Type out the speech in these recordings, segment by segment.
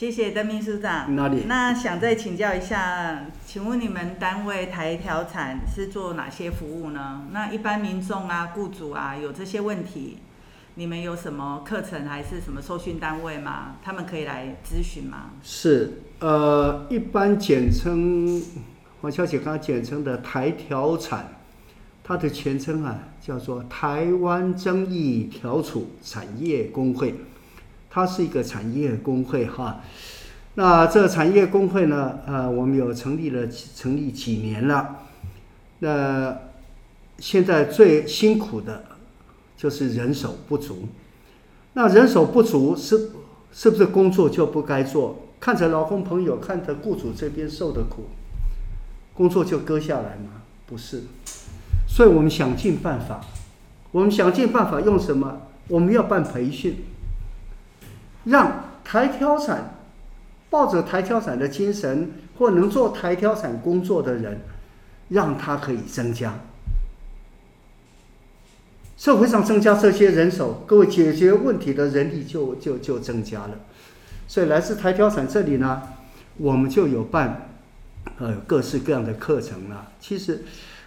谢谢邓秘书长。哪里？那想再请教一下，请问你们单位台调产是做哪些服务呢？那一般民众啊、雇主啊有这些问题，你们有什么课程还是什么受训单位吗？他们可以来咨询吗？是，呃，一般简称黄小姐刚刚简称的台调产，它的全称啊叫做台湾争议调处产业工会。它是一个产业工会哈，那这产业工会呢，呃，我们有成立了成立几年了，那现在最辛苦的，就是人手不足。那人手不足是是不是工作就不该做？看着劳工朋友，看着雇主这边受的苦，工作就搁下来吗？不是，所以我们想尽办法，我们想尽办法用什么？我们要办培训。让台挑伞抱着台挑伞的精神，或能做台挑伞工作的人，让他可以增加。社会上增加这些人手，各位解决问题的人力就就就增加了。所以来自台挑伞这里呢，我们就有办呃各式各样的课程了。其实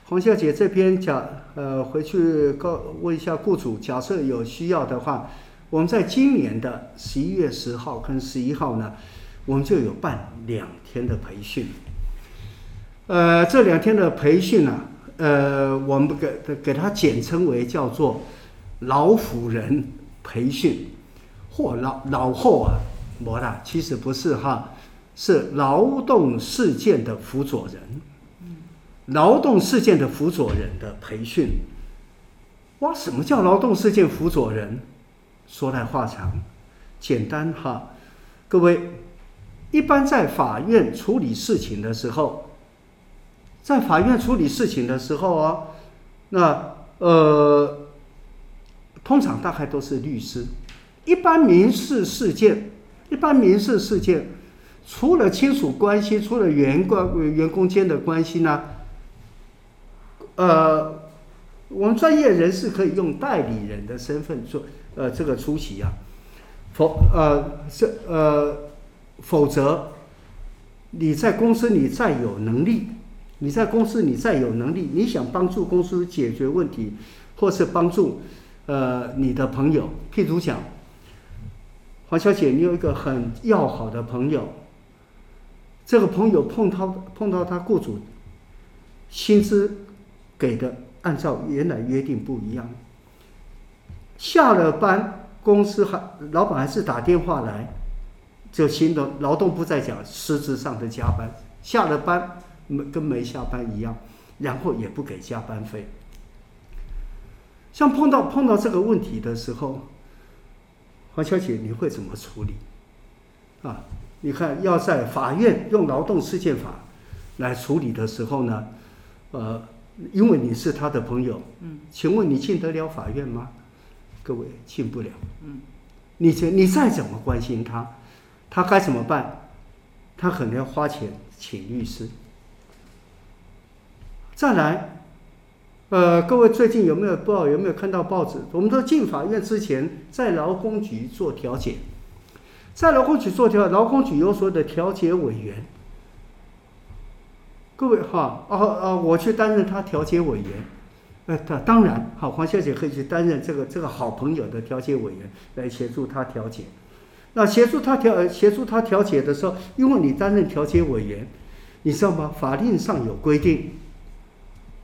黄小姐这边讲呃回去告问一下雇主，假设有需要的话。我们在今年的十一月十号跟十一号呢，我们就有办两天的培训。呃，这两天的培训呢，呃，我们给给它简称为叫做老虎人培训，或老老后啊，没啦，其实不是哈，是劳动事件的辅佐人，劳动事件的辅佐人的培训。哇，什么叫劳动事件辅佐人？说来话长，简单哈，各位，一般在法院处理事情的时候，在法院处理事情的时候啊，那呃，通常大概都是律师。一般民事事件，一般民事事件，除了亲属关系，除了员工员工间的关系呢，呃，我们专业人士可以用代理人的身份做。呃，这个出席啊，否呃是呃，否则你在公司你再有能力，你在公司你再有能力，你想帮助公司解决问题，或是帮助呃你的朋友，譬如讲，黄小姐，你有一个很要好的朋友，这个朋友碰到碰到他雇主，薪资给的按照原来约定不一样。下了班，公司还老板还是打电话来，就新的劳动部在讲实质上的加班。下了班没跟没下班一样，然后也不给加班费。像碰到碰到这个问题的时候，黄小姐你会怎么处理？啊，你看要在法院用劳动事件法来处理的时候呢，呃，因为你是他的朋友，嗯，请问你进得了法院吗？各位进不了，嗯，你你再怎么关心他，他该怎么办？他可能要花钱请律师。再来，呃，各位最近有没有不知道有没有看到报纸？我们都进法院之前，在劳工局做调解，在劳工局做调，劳工局有所谓的调解委员。各位哈，哦哦，我去担任他调解委员。呃，当当然，好，黄小姐可以去担任这个这个好朋友的调解委员，来协助他调解。那协助他调协助他调解的时候，因为你担任调解委员，你知道吗？法令上有规定，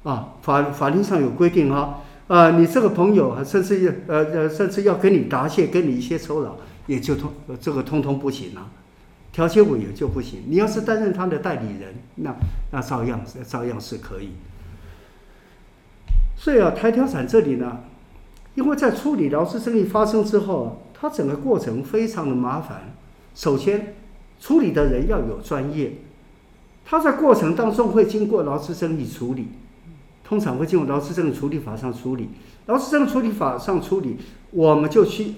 啊，法法令上有规定啊，啊，你这个朋友甚至呃呃，甚至要跟你答谢，给你一些酬劳，也就通这个通通不行啊。调解委员就不行，你要是担任他的代理人，那那照样照样是可以。所以啊，台调产这里呢，因为在处理劳资争议发生之后，它整个过程非常的麻烦。首先，处理的人要有专业，他在过程当中会经过劳资争议处理，通常会进入劳资争议处理法上处理。劳资争议处理法上处理，我们就去，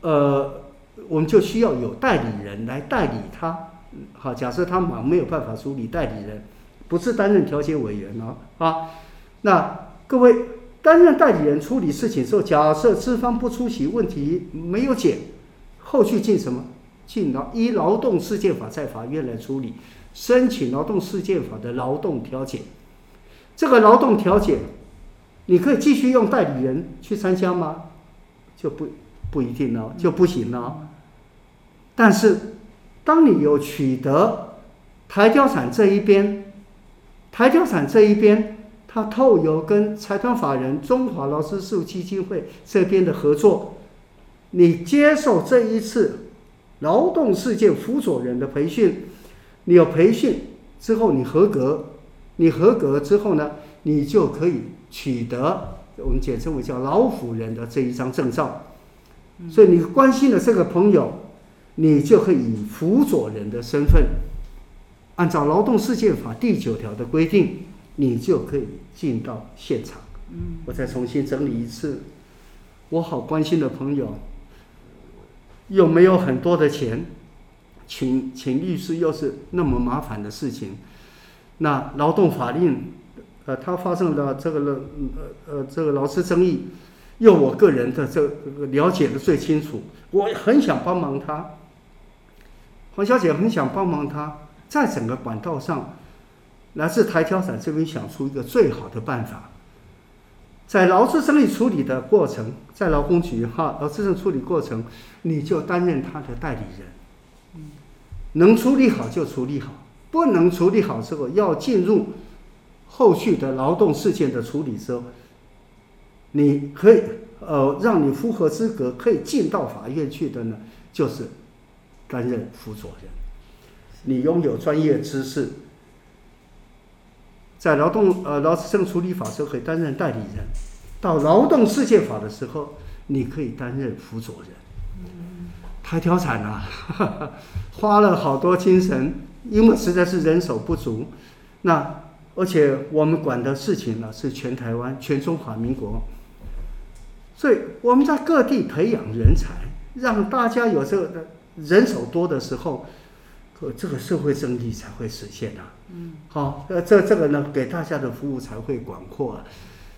呃，我们就需要有代理人来代理他。好，假设他忙没有办法处理，代理人不是担任调解委员哦，啊，那。各位担任代理人处理事情时候，假设资方不出席，问题没有解，后续进什么？进劳依劳动事件法在法院来处理，申请劳动事件法的劳动调解。这个劳动调解，你可以继续用代理人去参加吗？就不不一定呢，就不行了。但是，当你有取得台交产这一边，台交产这一边，他透由跟财团法人中华劳资事务基金会这边的合作，你接受这一次劳动事件辅佐人的培训，你有培训之后，你合格。你合格之后呢，你就可以取得我们简称为叫劳辅人的这一张证照。所以你关心的这个朋友，你就可以以辅佐人的身份，按照劳动事件法第九条的规定，你就可以进到现场。我再重新整理一次，我好关心的朋友，又没有很多的钱，请请律师又是那么麻烦的事情。那劳动法令，呃，它发生了这个了，呃呃，这个劳资争议，用我个人的这个了解的最清楚，我很想帮忙他，黄小姐很想帮忙他，在整个管道上，来自台调产这边想出一个最好的办法，在劳资争议处理的过程，在劳工局哈，劳资争议处理过程，你就担任他的代理人，能处理好就处理好。不能处理好之后，要进入后续的劳动事件的处理之后，你可以呃，让你符合资格可以进到法院去的呢，就是担任辅佐人。你拥有专业知识，在劳动呃劳资争处理法时候可以担任代理人，到劳动事件法的时候，你可以担任辅佐人。台调产啊，花了好多精神。因为实在是人手不足，那而且我们管的事情呢是全台湾、全中华民国，所以我们在各地培养人才，让大家有这个人手多的时候，可这个社会正义才会实现啊。嗯，好，呃，这这个呢，给大家的服务才会广阔啊。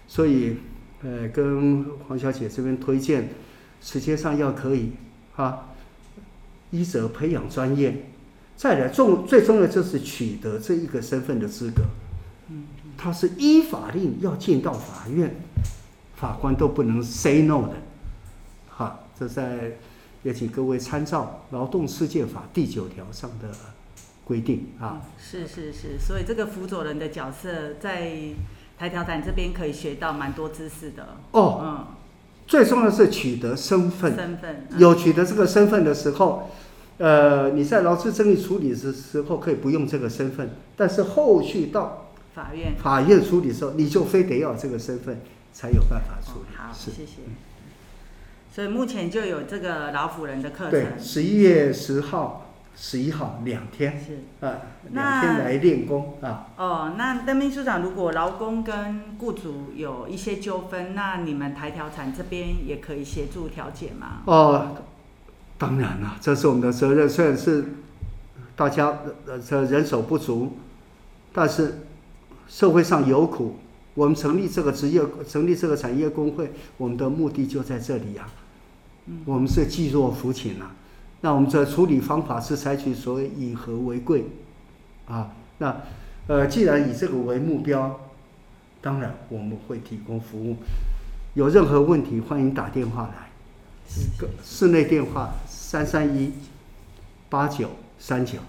所以，呃，跟黄小姐这边推荐，时间上要可以啊，一则培养专业。再来重最重要就是取得这一个身份的资格，他是依法令要进到法院，法官都不能 say no 的，好，这在也请各位参照《劳动世界法》第九条上的规定啊。是是是，所以这个辅佐人的角色在台调产这边可以学到蛮多知识的。哦，嗯，最重要是取得身份，身份有取得这个身份的时候。呃，你在劳资争议处理的时候可以不用这个身份，但是后续到法院法院处理的时候，你就非得要这个身份才有办法处理。哦、好，谢谢。所以目前就有这个老辅人的课程。对，十一月十号、十一号两天。是啊，两天来练功啊。哦，那邓秘书长，如果劳工跟雇主有一些纠纷，那你们台调产这边也可以协助调解吗？哦。当然了，这是我们的责任。虽然是大家呃这人手不足，但是社会上有苦，我们成立这个职业，成立这个产业工会，我们的目的就在这里呀、啊。我们是济弱扶倾啊。那我们这处理方法是采取所谓以和为贵啊。那呃，既然以这个为目标，当然我们会提供服务。有任何问题，欢迎打电话来。个室内电话三三一八九三九，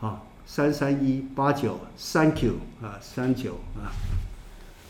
啊，三三一八九三九啊，三九啊。